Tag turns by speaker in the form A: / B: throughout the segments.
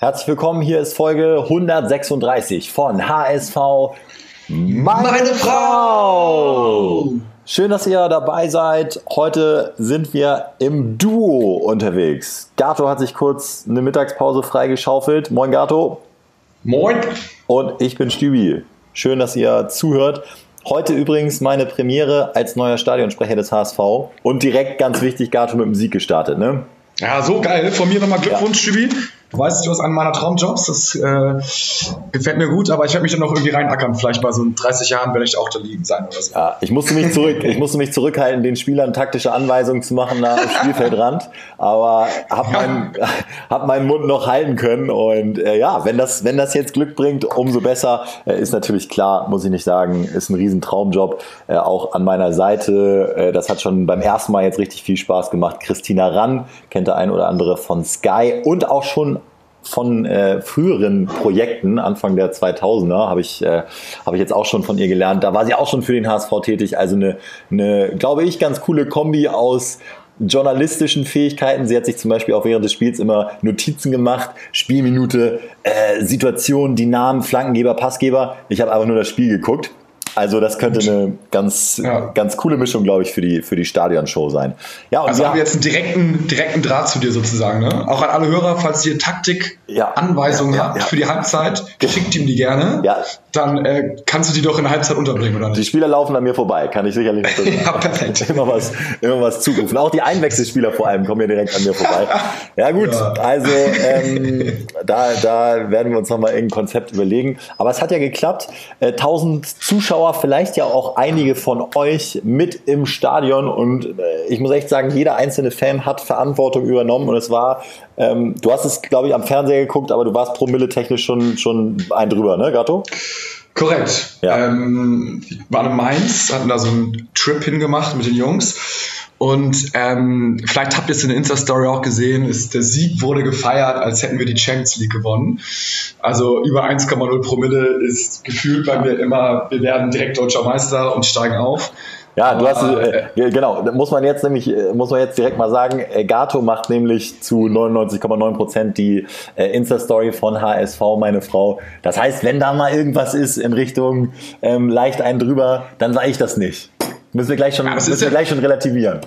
A: Herzlich willkommen, hier ist Folge 136 von HSV Meine, Meine Frau. Schön, dass ihr dabei seid. Heute sind wir im Duo unterwegs. Gato hat sich kurz eine Mittagspause freigeschaufelt. Moin Gato.
B: Moin.
A: Und ich bin Stübi. Schön, dass ihr zuhört. Heute übrigens meine Premiere als neuer Stadionsprecher des HSV und direkt ganz wichtig, Gato mit dem Sieg gestartet, ne?
B: Ja, so geil. Von mir nochmal Glückwunsch, ja. Stübi. Du weißt, du hast einen meiner Traumjobs, das äh, gefällt mir gut, aber ich werde mich dann noch irgendwie reinackern. Vielleicht bei so 30 Jahren werde ich auch da liegen sein oder so.
A: Ja, ich musste mich zurück, ich musste mich zurückhalten, den Spielern taktische Anweisungen zu machen nach dem Spielfeldrand, aber habe meinen, hab meinen Mund noch halten können und äh, ja, wenn das, wenn das jetzt Glück bringt, umso besser. Äh, ist natürlich klar, muss ich nicht sagen, ist ein riesen Traumjob, äh, auch an meiner Seite. Äh, das hat schon beim ersten Mal jetzt richtig viel Spaß gemacht. Christina Rann kennt der ein oder andere von Sky und auch schon von äh, früheren Projekten, Anfang der 2000er, habe ich, äh, hab ich jetzt auch schon von ihr gelernt. Da war sie auch schon für den HSV tätig. Also eine, eine glaube ich, ganz coole Kombi aus journalistischen Fähigkeiten. Sie hat sich zum Beispiel auch während des Spiels immer Notizen gemacht, Spielminute, äh, Situation, die Namen, Flankengeber, Passgeber. Ich habe einfach nur das Spiel geguckt. Also das könnte eine ganz, ja. ganz coole Mischung, glaube ich, für die, für die Stadionshow sein.
B: Ja, also haben wir jetzt einen direkten, direkten Draht zu dir sozusagen. Ne? Auch an alle Hörer, falls ihr Taktik, ja. Anweisungen ja, habt für die Halbzeit, schickt ihm die gerne. Ja. Dann äh, kannst du die doch in der Halbzeit unterbringen, oder nicht?
A: Die Spieler laufen an mir vorbei, kann ich sicherlich nicht Ja, perfekt. Immer was, immer was zurufen. Auch die Einwechselspieler vor allem kommen ja direkt an mir vorbei. Ja gut, also ähm, da, da werden wir uns nochmal irgendein Konzept überlegen. Aber es hat ja geklappt. Äh, 1000 Zuschauer Zuschauer, vielleicht ja auch einige von euch mit im Stadion und äh, ich muss echt sagen, jeder einzelne Fan hat Verantwortung übernommen und es war, ähm, du hast es glaube ich am Fernseher geguckt, aber du warst promille-technisch schon, schon ein drüber, ne Gatto?
B: Korrekt. Ja. Ähm, war in Mainz, hatten da so einen Trip hingemacht mit den Jungs und ähm, vielleicht habt ihr es in der Insta-Story auch gesehen, ist, der Sieg wurde gefeiert, als hätten wir die Champions League gewonnen. Also über 1,0 Promille ist gefühlt bei mir immer, wir werden direkt deutscher Meister und steigen auf.
A: Ja, du hast äh, äh, genau, muss man jetzt nämlich äh, muss man jetzt direkt mal sagen, äh, Gato macht nämlich zu 99,9 Prozent die äh, Insta Story von HSV meine Frau. Das heißt, wenn da mal irgendwas ist in Richtung ähm, leicht einen drüber, dann sage ich das nicht. Müssen wir gleich schon, ja, müssen wir ja, gleich schon relativieren.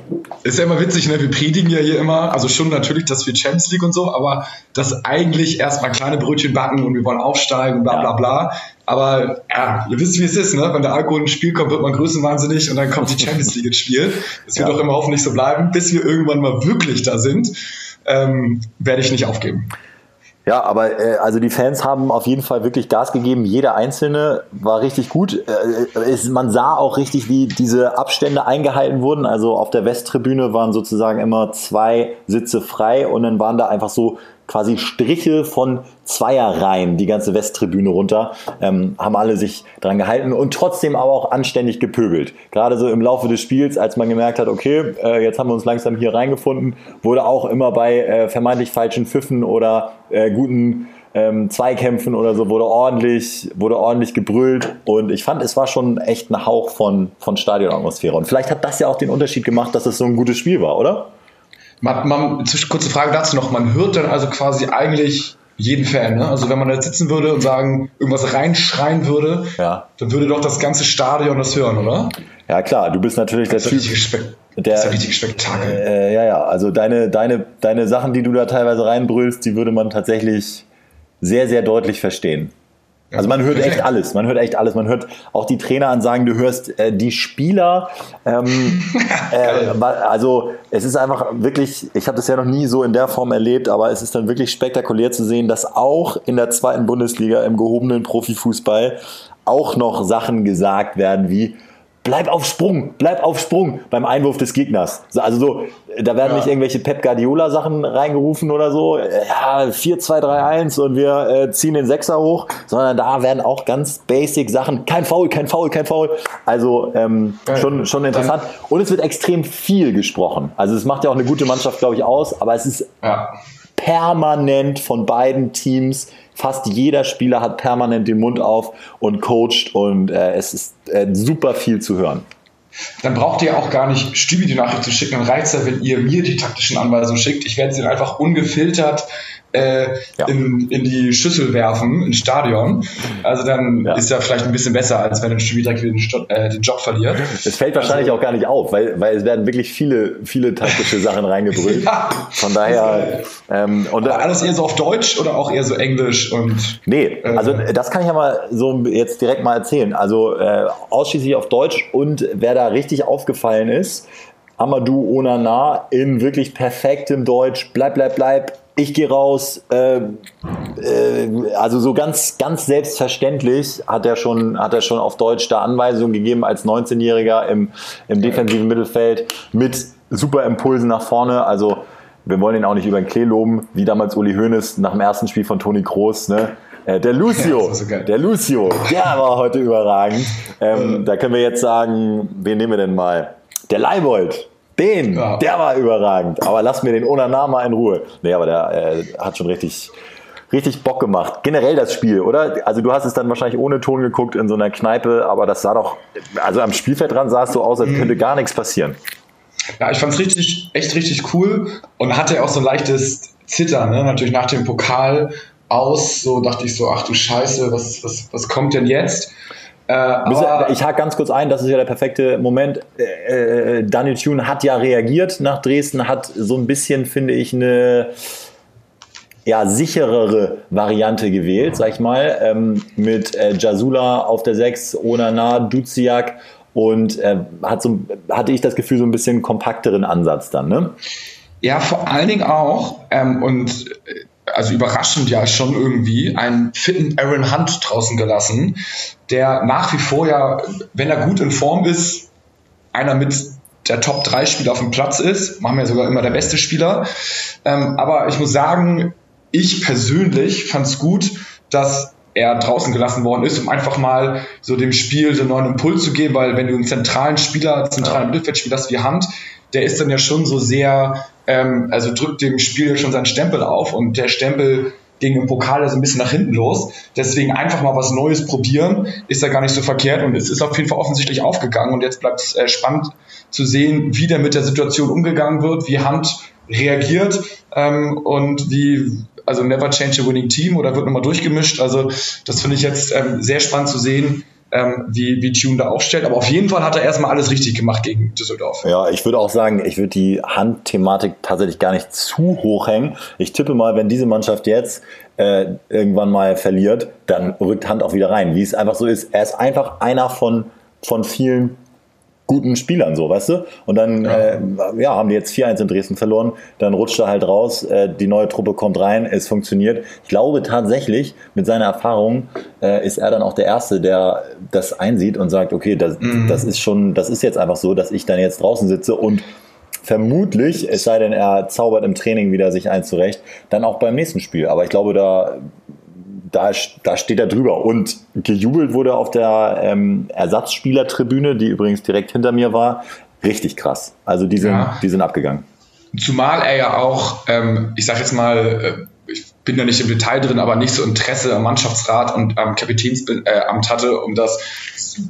B: Ist ja immer witzig, ne? Wir predigen ja hier immer, also schon natürlich, dass wir Champions League und so, aber dass eigentlich erstmal kleine Brötchen backen und wir wollen aufsteigen, bla bla bla. Aber ja, ihr wisst, wie es ist, ne? Wenn der Alkohol ins Spiel kommt, wird man größenwahnsinnig und dann kommt die Champions League ins Spiel. Das wird ja. doch immer hoffentlich so bleiben, bis wir irgendwann mal wirklich da sind. Ähm, werde ich nicht aufgeben.
A: Ja, aber äh, also die Fans haben auf jeden Fall wirklich Gas gegeben. Jeder einzelne war richtig gut. Äh, es, man sah auch richtig, wie diese Abstände eingehalten wurden. Also auf der Westtribüne waren sozusagen immer zwei Sitze frei und dann waren da einfach so quasi Striche von Zweierreihen die ganze Westtribüne runter, ähm, haben alle sich dran gehalten und trotzdem aber auch anständig gepöbelt. Gerade so im Laufe des Spiels, als man gemerkt hat, okay, äh, jetzt haben wir uns langsam hier reingefunden, wurde auch immer bei äh, vermeintlich falschen Pfiffen oder äh, guten ähm, Zweikämpfen oder so wurde ordentlich, wurde ordentlich gebrüllt und ich fand, es war schon echt ein Hauch von, von Stadionatmosphäre. Und vielleicht hat das ja auch den Unterschied gemacht, dass es so ein gutes Spiel war, oder?
B: Man, man, kurze Frage dazu noch, man hört dann also quasi eigentlich jeden Fan, ne? Also wenn man da jetzt sitzen würde und sagen, irgendwas reinschreien würde, ja. dann würde doch das ganze Stadion das hören, oder?
A: Ja klar, du bist natürlich
B: das
A: der
B: Typ. Der, das ist ja richtig Spektakel.
A: Äh, ja, ja, also deine, deine, deine Sachen, die du da teilweise reinbrüllst, die würde man tatsächlich sehr, sehr deutlich verstehen. Also man hört echt alles, man hört echt alles. Man hört auch die Traineransagen, du hörst äh, die Spieler. Ähm, äh, also es ist einfach wirklich, ich habe das ja noch nie so in der Form erlebt, aber es ist dann wirklich spektakulär zu sehen, dass auch in der zweiten Bundesliga im gehobenen Profifußball auch noch Sachen gesagt werden wie bleib auf Sprung, bleib auf Sprung beim Einwurf des Gegners. Also so, da werden ja. nicht irgendwelche Pep Guardiola Sachen reingerufen oder so, ja, 4, 2, 3, 1 und wir äh, ziehen den Sechser hoch, sondern da werden auch ganz basic Sachen, kein Foul, kein Foul, kein Foul. Also ähm, ja. schon, schon interessant. Und es wird extrem viel gesprochen. Also es macht ja auch eine gute Mannschaft, glaube ich, aus, aber es ist ja. permanent von beiden Teams Fast jeder Spieler hat permanent den Mund auf und coacht und äh, es ist äh, super viel zu hören.
B: Dann braucht ihr auch gar nicht Stübi die Nachricht zu schicken. Dann reicht es ja, wenn ihr mir die taktischen Anweisungen schickt. Ich werde sie dann einfach ungefiltert äh, ja. in, in die Schüssel werfen, ins Stadion. Also dann ja. ist ja vielleicht ein bisschen besser, als wenn ein Spieltag den, äh, den Job verliert.
A: Es fällt wahrscheinlich also, auch gar nicht auf, weil, weil es werden wirklich viele, viele taktische Sachen reingebrüllt. ja. Von daher.
B: Ähm, und Aber alles eher so auf Deutsch oder auch eher so Englisch und.
A: Nee, äh, also das kann ich ja mal so jetzt direkt mal erzählen. Also äh, ausschließlich auf Deutsch und wer da richtig aufgefallen ist, Amadou Onana in wirklich perfektem Deutsch, bleib, bleib, bleib, ich gehe raus. Äh, äh, also so ganz, ganz selbstverständlich hat er schon, hat er schon auf Deutsch da Anweisungen gegeben als 19-Jähriger im, im defensiven Mittelfeld mit super Impulsen nach vorne. Also wir wollen ihn auch nicht über den Klee loben, wie damals Uli Hoeneß nach dem ersten Spiel von Toni Kroos. Ne? Äh, der Lucio, so der Lucio, der war heute überragend. Ähm, da können wir jetzt sagen, wen nehmen wir denn mal? Der Leibold, den, ja. der war überragend. Aber lass mir den Onanama in Ruhe. Nee, aber der äh, hat schon richtig, richtig Bock gemacht. Generell das Spiel, oder? Also du hast es dann wahrscheinlich ohne Ton geguckt in so einer Kneipe, aber das sah doch, also am Spielfeld dran sah es so aus, als könnte gar nichts passieren.
B: Ja, ich fand es richtig, echt richtig cool und hatte auch so ein leichtes Zittern, ne? natürlich nach dem Pokal aus, so dachte ich so, ach du Scheiße, was, was, was kommt denn jetzt?
A: Äh, ich hake ganz kurz ein, das ist ja der perfekte Moment. Äh, äh, Daniel Thune hat ja reagiert nach Dresden, hat so ein bisschen, finde ich, eine ja, sicherere Variante gewählt, sag ich mal, ähm, mit äh, Jasula auf der 6, Onana, Duziak und äh, hat so, hatte ich das Gefühl, so ein bisschen kompakteren Ansatz dann, ne?
B: Ja, vor allen Dingen auch, ähm, und äh, also überraschend ja schon irgendwie, einen fitten Aaron Hunt draußen gelassen, der nach wie vor ja, wenn er gut in Form ist, einer mit der Top 3 Spieler auf dem Platz ist. Machen wir sogar immer der beste Spieler. Ähm, aber ich muss sagen, ich persönlich fand es gut, dass er draußen gelassen worden ist, um einfach mal so dem Spiel so einen neuen Impuls zu geben, weil wenn du einen zentralen Spieler, zentralen Mittelfeldspieler hast wie Hand, der ist dann ja schon so sehr, ähm, also drückt dem Spiel schon seinen Stempel auf und der Stempel ging im Pokal so ein bisschen nach hinten los. Deswegen einfach mal was Neues probieren, ist ja gar nicht so verkehrt und es ist auf jeden Fall offensichtlich aufgegangen und jetzt bleibt es äh, spannend zu sehen, wie der mit der Situation umgegangen wird, wie Hand reagiert ähm, und wie, also never change a winning team oder wird nochmal durchgemischt. Also das finde ich jetzt ähm, sehr spannend zu sehen, ähm, wie, wie Tune da aufstellt. Aber auf jeden Fall hat er erstmal alles richtig gemacht gegen Düsseldorf.
A: Ja, ich würde auch sagen, ich würde die Handthematik tatsächlich gar nicht zu hoch hängen. Ich tippe mal, wenn diese Mannschaft jetzt äh, irgendwann mal verliert, dann rückt Hand auch wieder rein. Wie es einfach so ist. Er ist einfach einer von, von vielen guten Spielern, so, weißt du? Und dann ja. Äh, ja haben die jetzt 4-1 in Dresden verloren, dann rutscht er halt raus, äh, die neue Truppe kommt rein, es funktioniert. Ich glaube tatsächlich, mit seiner Erfahrung äh, ist er dann auch der Erste, der das einsieht und sagt, okay, das, mhm. das ist schon, das ist jetzt einfach so, dass ich dann jetzt draußen sitze und vermutlich, es sei denn, er zaubert im Training wieder sich eins zurecht, dann auch beim nächsten Spiel. Aber ich glaube, da da, da steht er drüber. Und gejubelt wurde auf der ähm, Ersatzspielertribüne, die übrigens direkt hinter mir war. Richtig krass. Also die sind, ja. die sind abgegangen.
B: Zumal er ja auch, ähm, ich sag jetzt mal, äh, ich bin da nicht im Detail drin, aber nicht so Interesse am Mannschaftsrat und am Kapitänsamt äh, hatte, um das,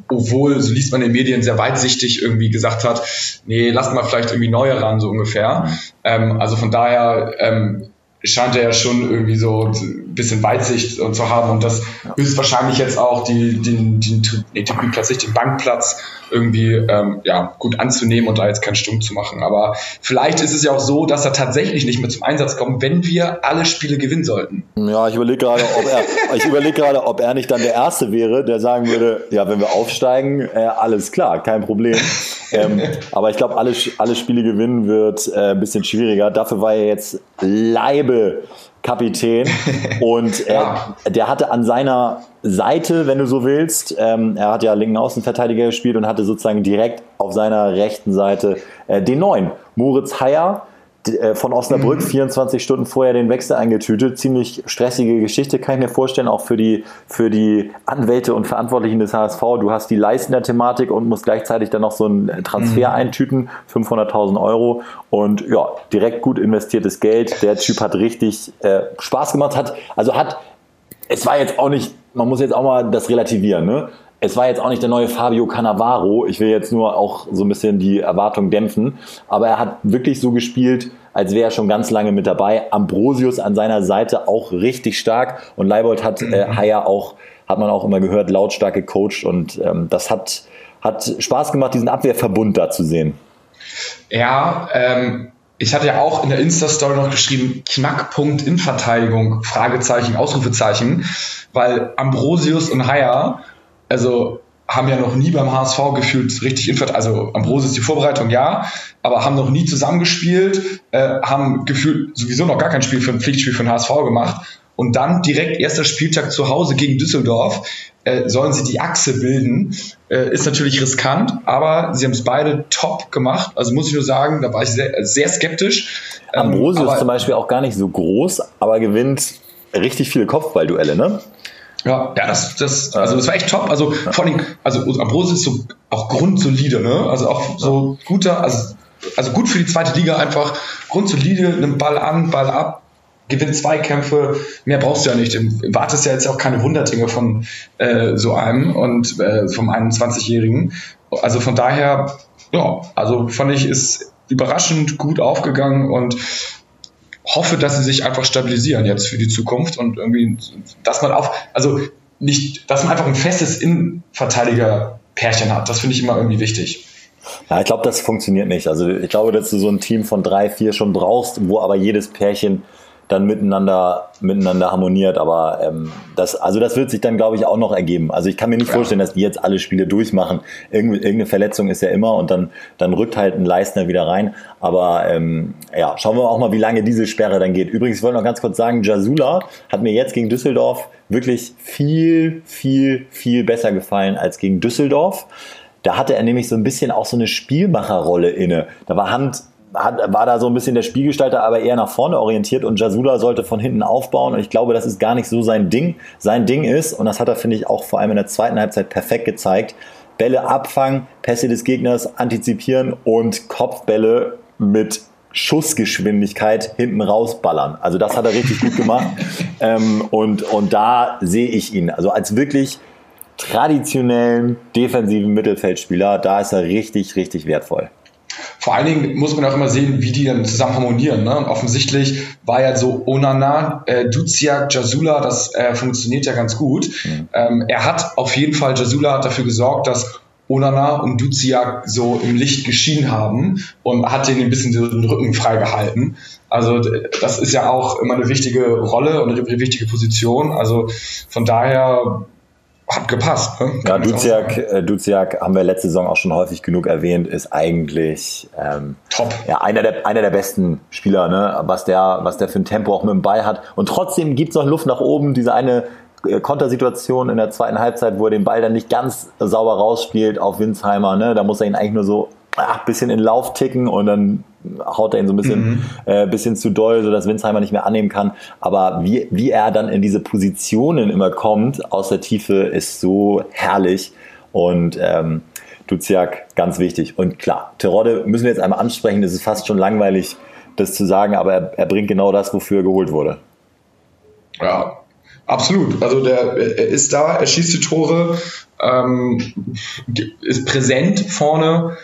B: obwohl, so liest man in den Medien, sehr weitsichtig irgendwie gesagt hat, nee, lassen wir vielleicht irgendwie neue ran, so ungefähr. Mhm. Ähm, also von daher ähm, scheint er ja schon irgendwie so ein bisschen Weitsicht zu haben und das ist wahrscheinlich jetzt auch die, den, den, nee, den, Platz, den Bankplatz irgendwie ähm, ja, gut anzunehmen und da jetzt keinen Stumm zu machen. Aber vielleicht ist es ja auch so, dass er tatsächlich nicht mehr zum Einsatz kommt, wenn wir alle Spiele gewinnen sollten.
A: Ja, ich überlege gerade, ob er, ich überlege gerade, ob er nicht dann der Erste wäre, der sagen würde, ja, wenn wir aufsteigen, äh, alles klar, kein Problem. Ähm, aber ich glaube, alle, alle Spiele gewinnen wird äh, ein bisschen schwieriger. Dafür war er jetzt Leibe Kapitän und er, ja. der hatte an seiner Seite, wenn du so willst, ähm, er hat ja linken Außenverteidiger gespielt und hatte sozusagen direkt auf seiner rechten Seite äh, den neuen Moritz Heyer, äh, von Osnabrück mhm. 24 Stunden vorher den Wechsel eingetütet. Ziemlich stressige Geschichte, kann ich mir vorstellen, auch für die, für die Anwälte und Verantwortlichen des HSV. Du hast die Leistender Thematik und musst gleichzeitig dann noch so einen Transfer mhm. eintüten, 500.000 Euro. Und ja, direkt gut investiertes Geld. Der Typ hat richtig äh, Spaß gemacht, hat, also hat, es war jetzt auch nicht, man muss jetzt auch mal das relativieren, ne? Es war jetzt auch nicht der neue Fabio Cannavaro. Ich will jetzt nur auch so ein bisschen die Erwartung dämpfen. Aber er hat wirklich so gespielt, als wäre er schon ganz lange mit dabei. Ambrosius an seiner Seite auch richtig stark und Leibold hat äh, Haier auch, hat man auch immer gehört, lautstark gecoacht und ähm, das hat, hat Spaß gemacht, diesen Abwehrverbund da zu sehen.
B: Ja, ähm, ich hatte ja auch in der Insta-Story noch geschrieben, Knackpunkt in Verteidigung, Fragezeichen, Ausrufezeichen, weil Ambrosius und Haier, also haben ja noch nie beim HSV gefühlt richtig in Also Ambrosius die Vorbereitung ja, aber haben noch nie zusammengespielt, äh, haben gefühlt sowieso noch gar kein Spiel für ein Pflichtspiel für den HSV gemacht. Und dann direkt erster Spieltag zu Hause gegen Düsseldorf äh, sollen sie die Achse bilden. Äh, ist natürlich riskant, aber sie haben es beide top gemacht. Also muss ich nur sagen, da war ich sehr, sehr skeptisch.
A: Ähm, Ambrosius ist zum Beispiel auch gar nicht so groß, aber gewinnt richtig viele Kopfballduelle, ne?
B: Ja, ja, das, das, also das war echt top. Also vor allem, also Ambrosius ist so auch grundsolide, ne? Also auch so guter, also, also gut für die zweite Liga einfach grundsolide, nimmt Ball an, Ball ab, gewinnt Zweikämpfe, mehr brauchst du ja nicht. Du wartest ja jetzt auch keine Wunderdinge von äh, so einem und äh, vom 21-Jährigen. Also von daher, ja, also fand ich, ist überraschend gut aufgegangen und hoffe, dass sie sich einfach stabilisieren jetzt für die Zukunft und irgendwie, dass man auch, also nicht, dass man einfach ein festes Innenverteidiger-Pärchen hat. Das finde ich immer irgendwie wichtig.
A: Ja, ich glaube, das funktioniert nicht. Also ich glaube, dass du so ein Team von drei, vier schon brauchst, wo aber jedes Pärchen dann miteinander, miteinander harmoniert. Aber ähm, das, also das wird sich dann, glaube ich, auch noch ergeben. Also ich kann mir nicht ja. vorstellen, dass die jetzt alle Spiele durchmachen. Irgend, irgendeine Verletzung ist ja immer und dann, dann rückt halt ein Leistner wieder rein. Aber ähm, ja, schauen wir auch mal, wie lange diese Sperre dann geht. Übrigens, ich wollte noch ganz kurz sagen, Jasula hat mir jetzt gegen Düsseldorf wirklich viel, viel, viel besser gefallen als gegen Düsseldorf. Da hatte er nämlich so ein bisschen auch so eine Spielmacherrolle inne. Da war Hand hat, war da so ein bisschen der Spielgestalter, aber eher nach vorne orientiert und Jasula sollte von hinten aufbauen und ich glaube, das ist gar nicht so sein Ding. Sein Ding ist, und das hat er, finde ich, auch vor allem in der zweiten Halbzeit perfekt gezeigt, Bälle abfangen, Pässe des Gegners antizipieren und Kopfbälle mit Schussgeschwindigkeit hinten rausballern. Also das hat er richtig gut gemacht. ähm, und, und da sehe ich ihn. Also als wirklich traditionellen defensiven Mittelfeldspieler, da ist er richtig, richtig wertvoll.
B: Vor allen Dingen muss man auch immer sehen, wie die dann zusammen harmonieren. Ne? Und offensichtlich war ja so Onana, äh, Duziak, Jasula, das äh, funktioniert ja ganz gut. Mhm. Ähm, er hat auf jeden Fall, Jasula hat dafür gesorgt, dass Onana und Duziak so im Licht geschienen haben und hat denen ein bisschen den Rücken freigehalten. Also das ist ja auch immer eine wichtige Rolle und eine wichtige Position. Also von daher hat gepasst. Ne?
A: Ja, Duziak, äh, Duziak haben wir letzte Saison auch schon häufig genug erwähnt, ist eigentlich ähm, top. Ja, einer der, einer der besten Spieler, ne? was, der, was der für ein Tempo auch mit dem Ball hat. Und trotzdem gibt es noch Luft nach oben. Diese eine äh, Kontersituation in der zweiten Halbzeit, wo er den Ball dann nicht ganz sauber rausspielt auf Winsheimer. Ne? Da muss er ihn eigentlich nur so ein bisschen in Lauf ticken und dann haut er ihn so ein bisschen, mhm. äh, bisschen zu doll, sodass Winsheimer nicht mehr annehmen kann. Aber wie, wie er dann in diese Positionen immer kommt aus der Tiefe, ist so herrlich. Und ähm, Duziak ganz wichtig. Und klar, Terodde müssen wir jetzt einmal ansprechen. Es ist fast schon langweilig, das zu sagen, aber er, er bringt genau das, wofür er geholt wurde.
B: Ja, absolut. Also der er ist da, er schießt die Tore, ähm, ist präsent vorne,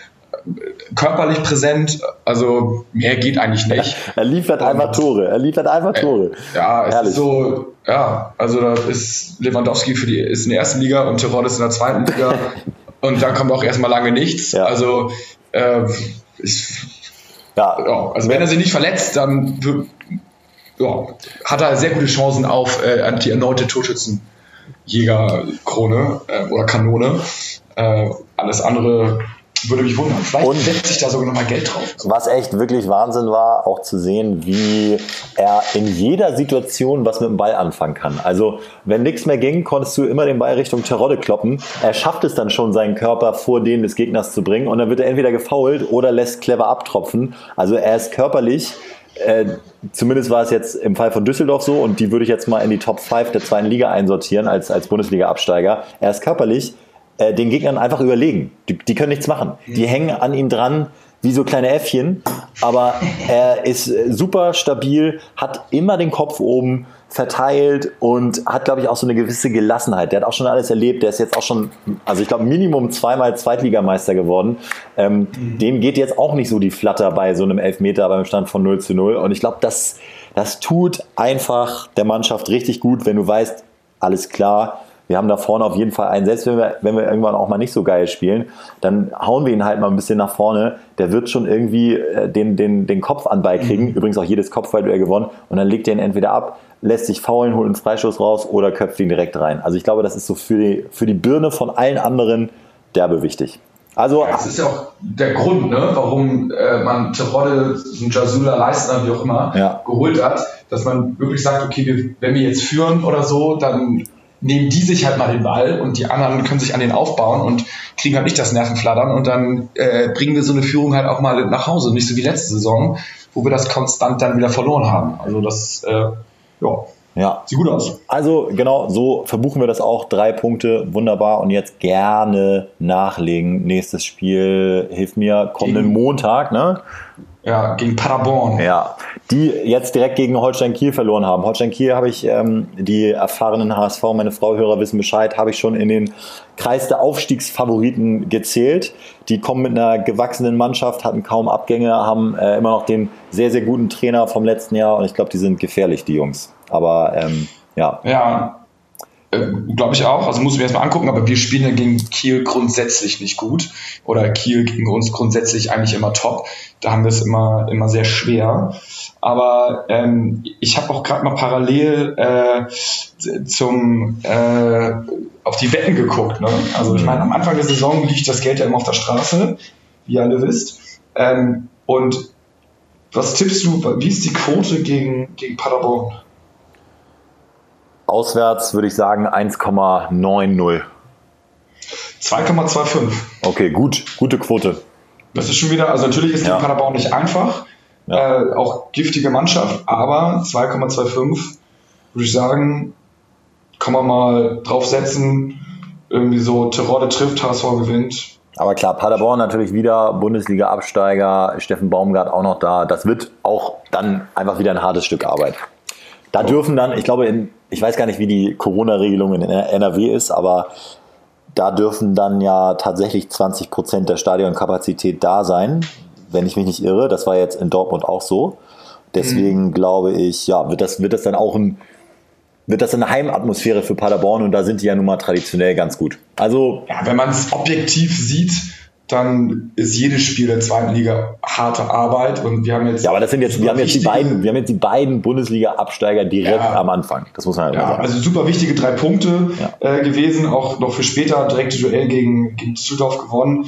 B: körperlich präsent, also mehr geht eigentlich nicht.
A: er liefert und, einfach Tore, er liefert einfach äh, Tore.
B: Ja, es Herrlich. ist so, ja, also da ist Lewandowski für die, ist in der ersten Liga und Tirol ist in der zweiten Liga und da kommt auch erstmal lange nichts. Ja. Also, äh, ich, ja. ja. also wenn er sich nicht verletzt, dann ja, hat er sehr gute Chancen auf äh, die erneute Torschützenjägerkrone äh, oder Kanone. Äh, alles andere würde mich wundern. Vielleicht und setzt sich da sogar nochmal Geld drauf.
A: Was echt wirklich Wahnsinn war, auch zu sehen, wie er in jeder Situation was mit dem Ball anfangen kann. Also, wenn nichts mehr ging, konntest du immer den Ball Richtung Terodde kloppen. Er schafft es dann schon, seinen Körper vor den des Gegners zu bringen und dann wird er entweder gefoult oder lässt clever abtropfen. Also, er ist körperlich äh, zumindest war es jetzt im Fall von Düsseldorf so und die würde ich jetzt mal in die Top 5 der zweiten Liga einsortieren als, als Bundesliga-Absteiger. Er ist körperlich äh, den Gegnern einfach überlegen. Die, die können nichts machen. Die hängen an ihm dran wie so kleine Äffchen, aber er ist äh, super stabil, hat immer den Kopf oben, verteilt und hat, glaube ich, auch so eine gewisse Gelassenheit. Der hat auch schon alles erlebt. Der ist jetzt auch schon, also ich glaube, Minimum zweimal Zweitligameister geworden. Ähm, mhm. Dem geht jetzt auch nicht so die Flatter bei so einem Elfmeter beim Stand von 0 zu 0. Und ich glaube, das, das tut einfach der Mannschaft richtig gut, wenn du weißt, alles klar, wir haben da vorne auf jeden Fall einen, selbst wenn wir, wenn wir irgendwann auch mal nicht so geil spielen, dann hauen wir ihn halt mal ein bisschen nach vorne. Der wird schon irgendwie äh, den, den, den Kopf an Ball kriegen. Mhm. Übrigens auch jedes Kopfballduell gewonnen. Und dann legt er ihn entweder ab, lässt sich faulen, holt einen Freischuss raus oder köpft ihn direkt rein. Also ich glaube, das ist so für die, für die Birne von allen anderen derbe wichtig. Also,
B: ja, das ist ja auch der Grund, ne, warum äh, man Terodde, Jasula, Leistner, wie auch immer, ja. geholt hat, dass man wirklich sagt, okay, wir, wenn wir jetzt führen oder so, dann nehmen die sich halt mal den Ball und die anderen können sich an den aufbauen und kriegen halt nicht das Nervenflattern und dann äh, bringen wir so eine Führung halt auch mal nach Hause, nicht so wie letzte Saison, wo wir das konstant dann wieder verloren haben. Also das, äh, ja.
A: Ja. Sieht gut aus. Also genau, so verbuchen wir das auch. Drei Punkte, wunderbar. Und jetzt gerne nachlegen. Nächstes Spiel, hilf mir, kommenden Montag, ne?
B: Ja, gegen Paderborn.
A: Ja, die jetzt direkt gegen Holstein Kiel verloren haben. Holstein Kiel habe ich, ähm, die erfahrenen HSV, meine Frau Hörer wissen Bescheid, habe ich schon in den Kreis der Aufstiegsfavoriten gezählt. Die kommen mit einer gewachsenen Mannschaft, hatten kaum Abgänge, haben äh, immer noch den sehr, sehr guten Trainer vom letzten Jahr und ich glaube, die sind gefährlich, die Jungs. Aber ähm, ja.
B: Ja, äh, Glaube ich auch. Also muss ich mir erstmal angucken, aber wir spielen ja gegen Kiel grundsätzlich nicht gut. Oder Kiel gegen uns grundsätzlich eigentlich immer top. Da haben wir es immer, immer sehr schwer. Aber ähm, ich habe auch gerade mal parallel äh, zum äh, auf die Wetten geguckt. Ne? Also ich meine, am Anfang der Saison liegt das Geld ja immer auf der Straße, wie ihr alle wisst. Ähm, und was tippst du, wie ist die Quote gegen, gegen Paderborn?
A: Auswärts würde ich sagen 1,90.
B: 2,25.
A: Okay, gut, gute Quote.
B: Das ist schon wieder, also natürlich ist ja. die Paderborn nicht einfach, ja. äh, auch giftige Mannschaft, aber 2,25 würde ich sagen, kann man mal draufsetzen, irgendwie so Terodde trifft, HSV gewinnt.
A: Aber klar, Paderborn natürlich wieder Bundesliga-Absteiger, Steffen Baumgart auch noch da. Das wird auch dann einfach wieder ein hartes Stück Arbeit. Da dürfen dann, ich glaube, in, ich weiß gar nicht, wie die Corona-Regelung in NRW ist, aber da dürfen dann ja tatsächlich 20 Prozent der Stadionkapazität da sein, wenn ich mich nicht irre. Das war jetzt in Dortmund auch so. Deswegen mhm. glaube ich, ja, wird das, wird das dann auch ein, wird das eine Heimatmosphäre für Paderborn und da sind die ja nun mal traditionell ganz gut. Also.
B: Ja, wenn man es objektiv sieht, dann ist jedes Spiel der zweiten Liga harte Arbeit und wir haben jetzt.
A: Ja, aber das sind jetzt, wir haben jetzt die beiden, wir haben jetzt die beiden Bundesliga-Absteiger direkt ja, am Anfang. Das muss man
B: halt ja, sagen. Also super wichtige drei Punkte ja. äh, gewesen, auch noch für später direkte Duell gegen, gegen Düsseldorf gewonnen.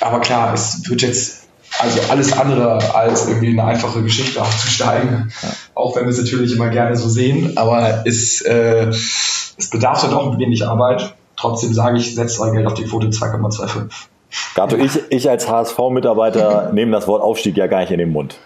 B: Aber klar, es wird jetzt also alles andere als irgendwie eine einfache Geschichte aufzusteigen. Ja. Auch wenn wir es natürlich immer gerne so sehen, aber es, äh, es bedarf dann doch ein wenig Arbeit. Trotzdem sage ich, setzt euer Geld auf die Quote 2,25.
A: Gato, ich, ich als HSV-Mitarbeiter nehme das Wort Aufstieg ja gar nicht in den Mund.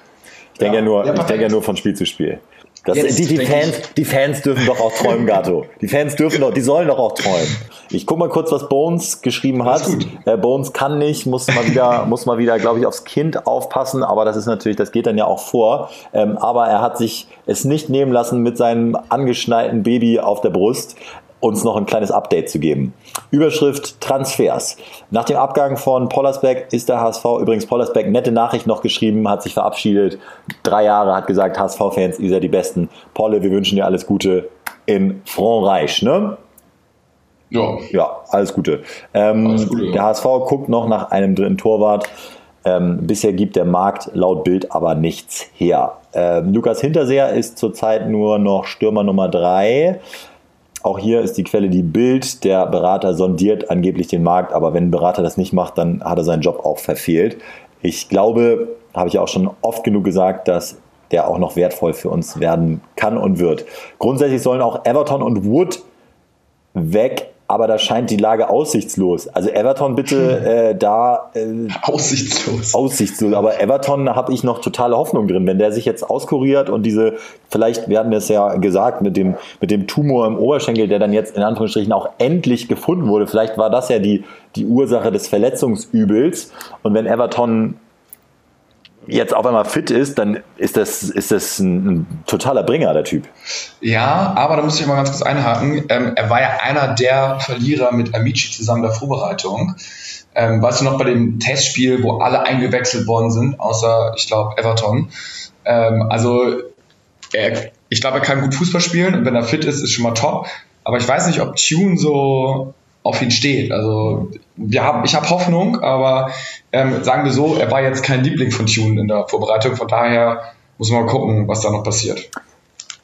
A: Ich denke ja, ja, nur, ich denke ja nur von Spiel zu Spiel. Das, die, die, Fans, die Fans dürfen doch auch träumen, Gato. Die Fans dürfen doch, die sollen doch auch träumen. Ich guck mal kurz, was Bones geschrieben hat. Äh, Bones kann nicht, muss mal wieder, muss mal wieder, glaube ich, aufs Kind aufpassen. Aber das ist natürlich, das geht dann ja auch vor. Ähm, aber er hat sich es nicht nehmen lassen, mit seinem angeschnallten Baby auf der Brust uns noch ein kleines Update zu geben. Überschrift Transfers. Nach dem Abgang von Pollersbeck ist der HSV, übrigens Pollersbeck, nette Nachricht noch geschrieben, hat sich verabschiedet. Drei Jahre hat gesagt, HSV-Fans, ihr seid die Besten. Polle, wir wünschen dir alles Gute in Frankreich, ne? Ja. Ja, alles Gute. Ähm, alles Gute ja. Der HSV guckt noch nach einem dritten Torwart. Ähm, bisher gibt der Markt laut Bild aber nichts her. Ähm, Lukas Hinterseher ist zurzeit nur noch Stürmer Nummer drei. Auch hier ist die Quelle die Bild. Der Berater sondiert angeblich den Markt, aber wenn ein Berater das nicht macht, dann hat er seinen Job auch verfehlt. Ich glaube, habe ich auch schon oft genug gesagt, dass der auch noch wertvoll für uns werden kann und wird. Grundsätzlich sollen auch Everton und Wood weg aber da scheint die Lage aussichtslos. Also Everton bitte hm. äh, da
B: äh, aussichtslos.
A: Aussichtslos. Aber Everton habe ich noch totale Hoffnung drin, wenn der sich jetzt auskuriert und diese vielleicht wir hatten es ja gesagt mit dem mit dem Tumor im Oberschenkel, der dann jetzt in Anführungsstrichen auch endlich gefunden wurde. Vielleicht war das ja die die Ursache des Verletzungsübels. Und wenn Everton jetzt auf einmal fit ist, dann ist das, ist das ein, ein totaler Bringer, der Typ.
B: Ja, aber da muss ich mal ganz kurz einhaken. Ähm, er war ja einer der Verlierer mit Amici zusammen der Vorbereitung. Ähm, weißt du noch bei dem Testspiel, wo alle eingewechselt worden sind, außer, ich glaube, Everton. Ähm, also, er, ich glaube, er kann gut Fußball spielen und wenn er fit ist, ist schon mal top. Aber ich weiß nicht, ob Tune so auf ihn steht. Also wir haben, ich habe Hoffnung, aber ähm, sagen wir so, er war jetzt kein Liebling von Tune in der Vorbereitung. Von daher muss man mal gucken, was da noch passiert.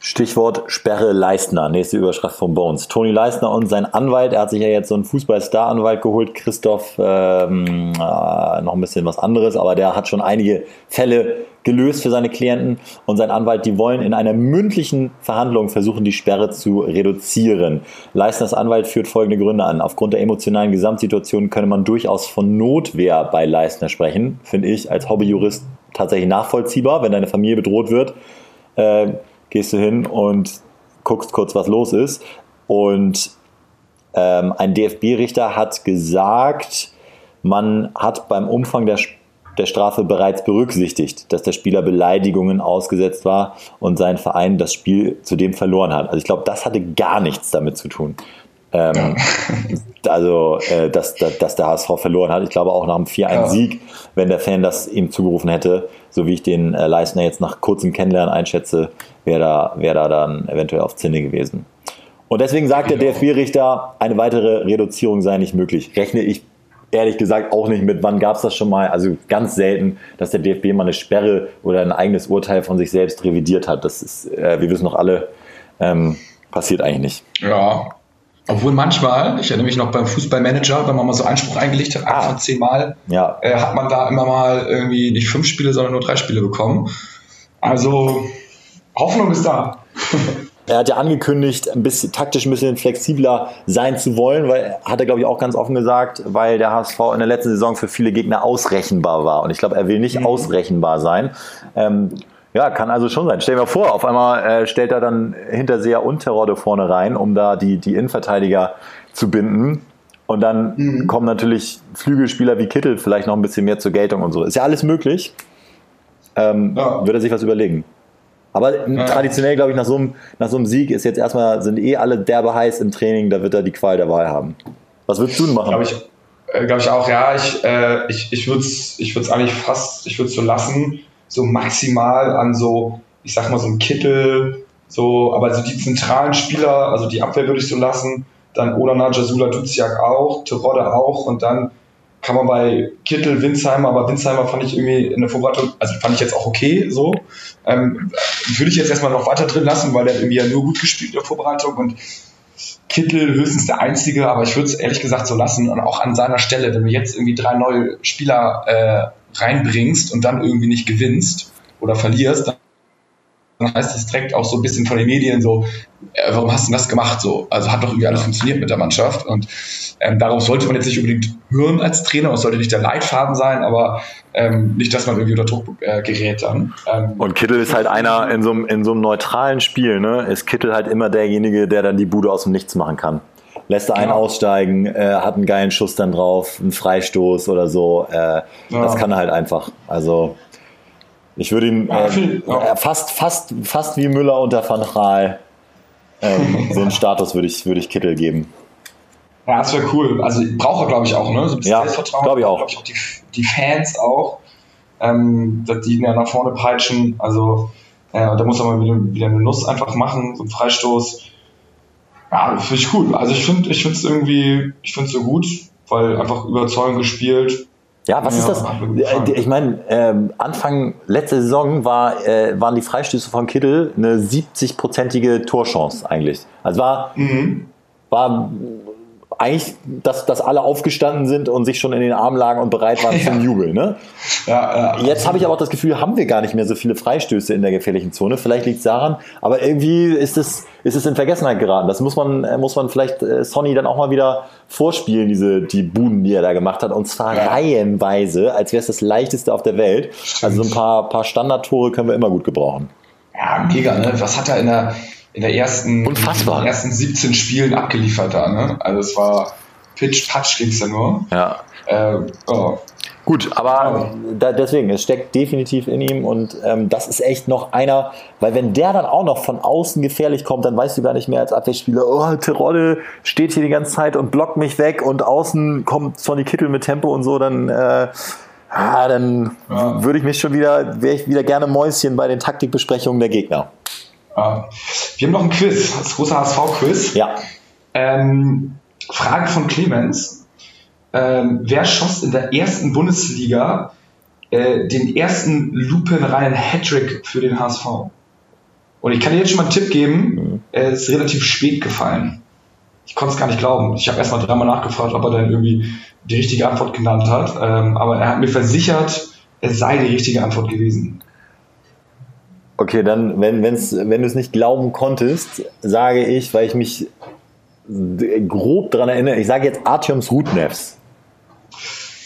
A: Stichwort Sperre Leistner, nächste Überschrift von Bones. Toni Leistner und sein Anwalt, er hat sich ja jetzt so einen Fußballstar-Anwalt geholt, Christoph, ähm, äh, noch ein bisschen was anderes, aber der hat schon einige Fälle gelöst für seine Klienten und sein Anwalt, die wollen in einer mündlichen Verhandlung versuchen, die Sperre zu reduzieren. Leistners Anwalt führt folgende Gründe an. Aufgrund der emotionalen Gesamtsituation könne man durchaus von Notwehr bei Leistner sprechen, finde ich als Hobbyjurist tatsächlich nachvollziehbar, wenn deine Familie bedroht wird. Äh, gehst du hin und guckst kurz, was los ist. Und ähm, ein DFB-Richter hat gesagt, man hat beim Umfang der, der Strafe bereits berücksichtigt, dass der Spieler Beleidigungen ausgesetzt war und sein Verein das Spiel zudem verloren hat. Also ich glaube, das hatte gar nichts damit zu tun. Ähm, also, äh, dass, dass, dass, der HSV verloren hat. Ich glaube auch nach dem 4-1-Sieg, ja. wenn der Fan das ihm zugerufen hätte, so wie ich den äh, Leistner jetzt nach kurzem Kennenlernen einschätze, wäre da, wär da dann eventuell auf Zinne gewesen. Und deswegen sagt der DFB-Richter, eine weitere Reduzierung sei nicht möglich. Rechne ich ehrlich gesagt auch nicht mit. Wann gab es das schon mal? Also ganz selten, dass der DFB mal eine Sperre oder ein eigenes Urteil von sich selbst revidiert hat. Das ist, äh, wir wissen noch alle, ähm, passiert eigentlich nicht.
B: Ja, obwohl manchmal, ich erinnere mich noch beim Fußballmanager, wenn man mal so Einspruch eingelegt hat, ah. von zehnmal, ja. äh, hat man da immer mal irgendwie nicht fünf Spiele, sondern nur drei Spiele bekommen. Also Hoffnung ist da.
A: Er hat ja angekündigt, ein bisschen taktisch ein bisschen flexibler sein zu wollen, weil hat er glaube ich auch ganz offen gesagt, weil der HSV in der letzten Saison für viele Gegner ausrechenbar war. Und ich glaube, er will nicht mhm. ausrechenbar sein. Ähm, ja, kann also schon sein. Stell dir mal vor, auf einmal äh, stellt er dann Hinterseher und Terodde vorne rein, um da die, die Innenverteidiger zu binden. Und dann mhm. kommen natürlich Flügelspieler wie Kittel vielleicht noch ein bisschen mehr zur Geltung und so. Ist ja alles möglich. Ähm, ja. Würde er sich was überlegen. Aber ja. traditionell, glaube ich, nach so, einem, nach so einem Sieg ist jetzt erstmal, sind eh alle derbe heiß im Training, da wird er die Qual der Wahl haben. Was würdest du denn machen?
B: Glaube ich, äh, glaub ich auch, ja. Ich, äh, ich, ich würde es ich eigentlich fast, ich würde es so lassen so maximal an so, ich sag mal, so ein Kittel, so, aber so die zentralen Spieler, also die Abwehr würde ich so lassen, dann Olana, Jasula, Duziak auch, Terodde auch und dann kann man bei Kittel, Winsheimer, aber Winsheimer fand ich irgendwie in der Vorbereitung, also fand ich jetzt auch okay, so. Ähm, würde ich jetzt erstmal noch weiter drin lassen, weil der irgendwie ja nur gut gespielt in der Vorbereitung und Kittel höchstens der Einzige, aber ich würde es ehrlich gesagt so lassen und auch an seiner Stelle, wenn wir jetzt irgendwie drei neue Spieler äh, reinbringst und dann irgendwie nicht gewinnst oder verlierst, dann heißt das direkt auch so ein bisschen von den Medien so, äh, warum hast du das gemacht so? Also hat doch irgendwie alles funktioniert mit der Mannschaft und ähm, darauf sollte man jetzt nicht unbedingt hören als Trainer, es sollte nicht der Leitfaden sein, aber ähm, nicht, dass man irgendwie unter Druck äh, gerät dann. Ähm,
A: und Kittel ist halt einer in so, einem, in so einem neutralen Spiel, ne? ist Kittel halt immer derjenige, der dann die Bude aus dem Nichts machen kann lässt er einen genau. aussteigen, äh, hat einen geilen Schuss dann drauf, einen Freistoß oder so. Äh, ja. Das kann er halt einfach. Also ich würde ihn äh, ja, fast, fast, fast wie Müller unter Van Gaal ähm, so einen Status würde ich, würde ich Kittel geben.
B: Ja, das wäre cool. Also braucht er, glaube ich, auch, ne? So ein
A: bisschen ja, Selbstvertrauen. Glaube ich auch. Glaub
B: ich auch die, die Fans auch, ähm, die ihn ja nach vorne peitschen. Also äh, da muss er mal wieder, wieder eine Nuss einfach machen, so ein Freistoß. Ja, finde ich cool. Also ich finde ich finde es irgendwie, ich finde es so gut, weil einfach überzeugend gespielt.
A: Ja, was ja, ist das? Äh, ich meine, ähm, Anfang letzte Saison war, äh, waren die Freistöße von Kittel eine 70-prozentige Torchance eigentlich. Also war, mhm. war eigentlich, dass, dass alle aufgestanden sind und sich schon in den Armen lagen und bereit waren ja. zum Jubeln. Ne? Ja, ja, Jetzt habe ich aber auch das Gefühl, haben wir gar nicht mehr so viele Freistöße in der gefährlichen Zone. Vielleicht liegt es daran, aber irgendwie ist es, ist es in Vergessenheit geraten. Das muss man, äh, muss man vielleicht äh, Sonny dann auch mal wieder vorspielen, diese, die Buden, die er da gemacht hat. Und zwar reihenweise, als wäre es das leichteste auf der Welt. Also so ein paar, paar Standardtore können wir immer gut gebrauchen.
B: Ja, mega, ne? Was hat er in der, in der ersten,
A: Unfassbar.
B: In den ersten 17 Spielen abgeliefert da. Ne? Also es war Pitch Patch ging es ja nur.
A: Ja. Äh, oh. Gut, aber da, deswegen, es steckt definitiv in ihm und ähm, das ist echt noch einer, weil wenn der dann auch noch von außen gefährlich kommt, dann weißt du gar nicht mehr als Abwehrspieler, oh, Terodde steht hier die ganze Zeit und blockt mich weg und außen kommt Sonny Kittel mit Tempo und so, dann, äh, ah, dann ja. würde ich mich schon wieder, wäre ich wieder gerne Mäuschen bei den Taktikbesprechungen der Gegner.
B: Ja. Wir haben noch ein Quiz, das große HSV-Quiz.
A: Ja.
B: Ähm, Frage von Clemens ähm, wer schoss in der ersten Bundesliga äh, den ersten lupenreinen Hattrick für den HSV? Und ich kann dir jetzt schon mal einen Tipp geben, mhm. er ist relativ spät gefallen. Ich konnte es gar nicht glauben. Ich habe erst mal dreimal nachgefragt, ob er dann irgendwie die richtige Antwort genannt hat. Ähm, aber er hat mir versichert, es sei die richtige Antwort gewesen.
A: Okay, dann, wenn, wenn's, wenn du es nicht glauben konntest, sage ich, weil ich mich grob daran erinnere, ich sage jetzt Artyoms Rudnevs.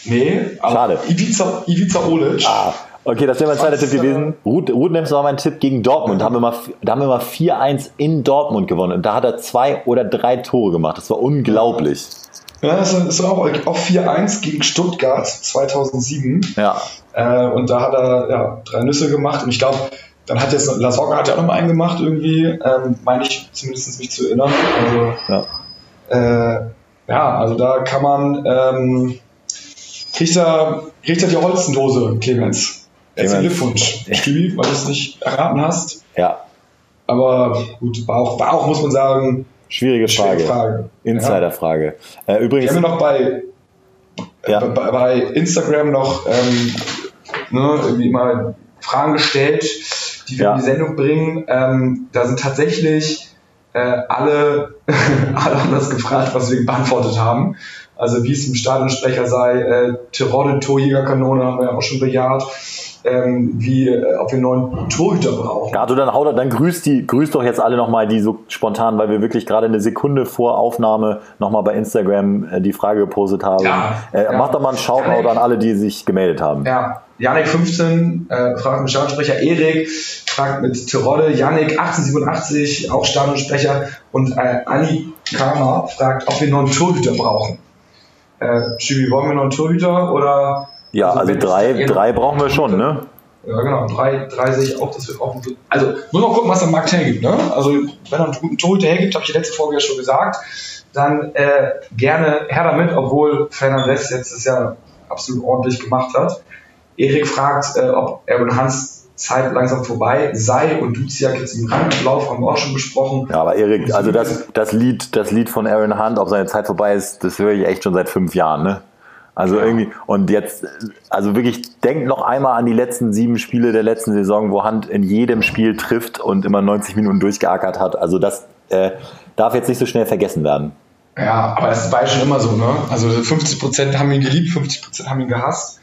B: Nee,
A: Schade.
B: Ivica, Ivica Olic.
A: Ah, okay, das wäre mein zweiter Tipp gewesen. Ruth, Ruth Nems war mein Tipp gegen Dortmund. Da haben wir mal, da haben wir mal 4-1 in Dortmund gewonnen. Und da hat er zwei oder drei Tore gemacht. Das war unglaublich.
B: Ja, das ist auch, auch 4-1 gegen Stuttgart 2007.
A: Ja.
B: Äh, und da hat er ja, drei Nüsse gemacht. Und ich glaube, dann hat jetzt Lasogga hat ja auch noch mal einen gemacht irgendwie, ähm, meine ich zumindest mich zu erinnern. Also, ja. Äh, ja, also da kann man ähm, kriegt er, kriegt er die Holzendose, Clemens. Herzlichen Glückwunsch, Stübi, weil du es nicht erraten hast.
A: Ja.
B: Aber gut, war auch, war auch muss man sagen,
A: schwierige Frage. Frage. Insiderfrage.
B: Ja. Äh, übrigens. Wir haben noch bei, ja. bei, bei, Instagram noch ähm, ne, irgendwie mal Fragen gestellt, die wir ja. in die Sendung bringen. Ähm, da sind tatsächlich äh, alle, alle das gefragt, was wir beantwortet haben. Also wie es im Stadionsprecher sei, äh, Tirol Torjägerkanone haben wir ja auch schon bejaht. Ähm, wie, äh, ob wir einen neuen Torhüter brauchen.
A: Gato, dann haut dann grüßt die, grüßt doch jetzt alle nochmal, die so spontan, weil wir wirklich gerade eine Sekunde vor Aufnahme nochmal bei Instagram äh, die Frage gepostet haben. Ja, äh, ja. Macht doch mal einen Shoutout an alle, die sich gemeldet haben.
B: Ja, Janik 15 äh, fragt mit Stadionsprecher Erik, fragt mit Tirole, Janik 1887, auch Stadionsprecher und äh, Anni Kama fragt, ob wir einen neuen Torhüter brauchen. Äh, Schibi, wollen wir noch einen Torhüter oder?
A: Ja, also, also drei, drei brauchen wir schon, ne?
B: Ja, genau. Drei, drei sehe ich auch, dass wir auch. Also, muss man gucken, was der Markt hergibt, ne? Also, wenn er einen guten Torhüter hergibt, habe ich die letzte Folge ja schon gesagt, dann äh, gerne her damit, obwohl Fernandes jetzt das ja absolut ordentlich gemacht hat. Erik fragt, äh, ob Erwin Hans Zeit langsam vorbei sei und Duziak jetzt im Randlauf haben wir auch schon besprochen.
A: Ja, aber Erik, also das, das Lied, das Lied von Aaron Hunt, ob seine Zeit vorbei ist, das höre ich echt schon seit fünf Jahren, ne? Also ja. irgendwie, und jetzt, also wirklich, denkt noch einmal an die letzten sieben Spiele der letzten Saison, wo Hunt in jedem Spiel trifft und immer 90 Minuten durchgeackert hat. Also das äh, darf jetzt nicht so schnell vergessen werden.
B: Ja, aber das war ja schon immer so, ne? Also 50 Prozent haben ihn geliebt, 50 Prozent haben ihn gehasst.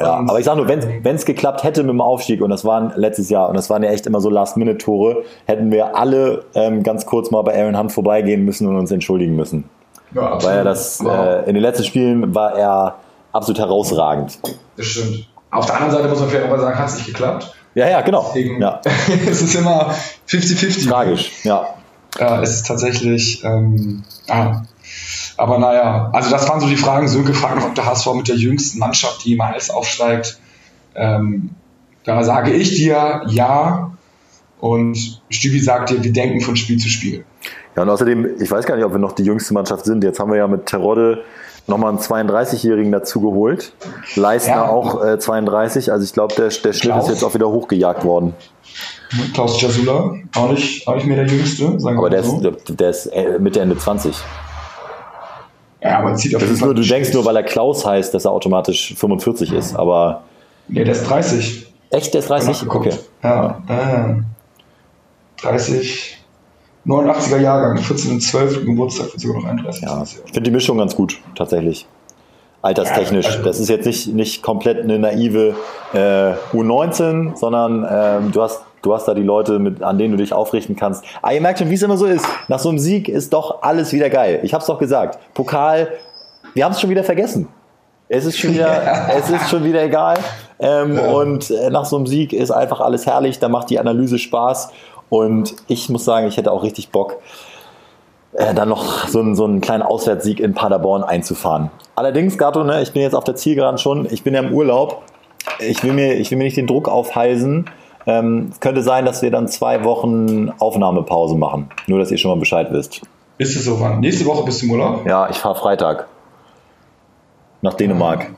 A: Ja, aber ich sag nur, wenn es geklappt hätte mit dem Aufstieg, und das waren letztes Jahr, und das waren ja echt immer so Last-Minute-Tore, hätten wir alle ähm, ganz kurz mal bei Aaron Hunt vorbeigehen müssen und uns entschuldigen müssen. Ja. Weil er das, äh, in den letzten Spielen war er absolut herausragend.
B: Das stimmt. Auf der anderen Seite muss man vielleicht auch sagen, hat es nicht geklappt.
A: Ja, ja, genau.
B: Deswegen,
A: ja.
B: es ist immer 50-50.
A: Tragisch, ja.
B: Ja, es ist tatsächlich, ähm, ah, aber naja, also das waren so die Fragen. Sönke fragt noch, ob der HSV mit der jüngsten Mannschaft, die jemals aufsteigt. Ähm, da sage ich dir ja. Und Stübi sagt dir, wir denken von Spiel zu Spiel.
A: Ja, und außerdem, ich weiß gar nicht, ob wir noch die jüngste Mannschaft sind. Jetzt haben wir ja mit Terodde nochmal einen 32-Jährigen dazugeholt. Leistner ja. auch äh, 32. Also ich glaube, der, der Schnitt ist jetzt auch wieder hochgejagt worden.
B: Klaus Jasula, auch nicht, auch nicht mehr der Jüngste.
A: Aber der, so. ist, der ist äh, Mitte, Ende 20.
B: Ja, aber zieht auf
A: das ist nur, Du denkst nur, weil er Klaus heißt, dass er automatisch 45 ist, aber.
B: Nee, der ist 30.
A: Echt, der ist 30?
B: Okay. Ja, ja. 30. 89er Jahrgang, 14. und 12. Geburtstag, wird sogar noch 31.
A: Ja, ich finde die Mischung ganz gut, tatsächlich. Alterstechnisch. Ja, also das ist jetzt nicht, nicht komplett eine naive äh, U19, sondern ähm, du hast Du hast da die Leute, mit, an denen du dich aufrichten kannst. Aber ihr merkt schon, wie es immer so ist. Nach so einem Sieg ist doch alles wieder geil. Ich habe es doch gesagt. Pokal, wir haben es schon wieder vergessen. Es ist schon wieder, es ist schon wieder egal. Ähm, ja. Und äh, nach so einem Sieg ist einfach alles herrlich. Da macht die Analyse Spaß. Und ich muss sagen, ich hätte auch richtig Bock. äh, dann noch so, einen, so einen kleinen Auswärtssieg in Paderborn einzufahren. Allerdings, Gato, ne, ich bin jetzt auf der Zielgeraden schon, ich bin ja im Urlaub. Ich will mir, ich will mir nicht den Druck aufhalsen. Ähm, es könnte sein, dass wir dann zwei Wochen Aufnahmepause machen. Nur, dass ihr schon mal Bescheid wisst.
B: Ist es so, wann? Nächste Woche bist du im Urlaub?
A: Ja, ich fahre Freitag nach Dänemark.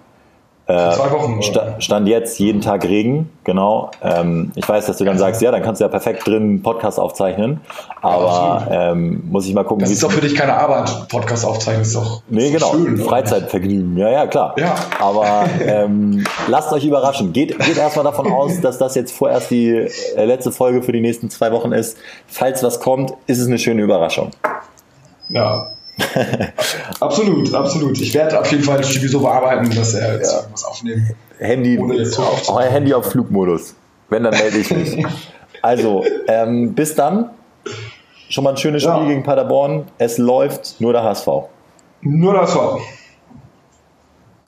B: Für zwei Wochen?
A: Sta- Stand jetzt jeden Tag Regen, genau. Ähm, ich weiß, dass du dann sagst, ja, dann kannst du ja perfekt drin einen Podcast aufzeichnen. Aber
B: absolut.
A: ähm, muss ich mal gucken,
B: Das ist doch für dich keine Arbeit, Podcast aufzeichnen, ist doch,
A: Nee,
B: ist
A: genau.
B: schön.
A: Freizeitvergnügen. Ja, ja, klar.
B: Ja.
A: Aber ähm, lasst euch überraschen. Geht, geht erstmal davon aus, dass das jetzt vorerst die äh, letzte Folge für die nächsten zwei Wochen ist. Falls was kommt, ist es eine schöne Überraschung.
B: Ja. absolut, absolut. Ich werde auf jeden Fall Stevie so bearbeiten, dass er jetzt irgendwas aufnehmen.
A: Handy, euer Handy auf Flugmodus. Wenn, dann melde ich mich. Also, ähm, bis dann. Schon mal ein schönes Spiel
B: Ja.
A: gegen Paderborn. Es läuft nur der HSV.
B: Nur das war.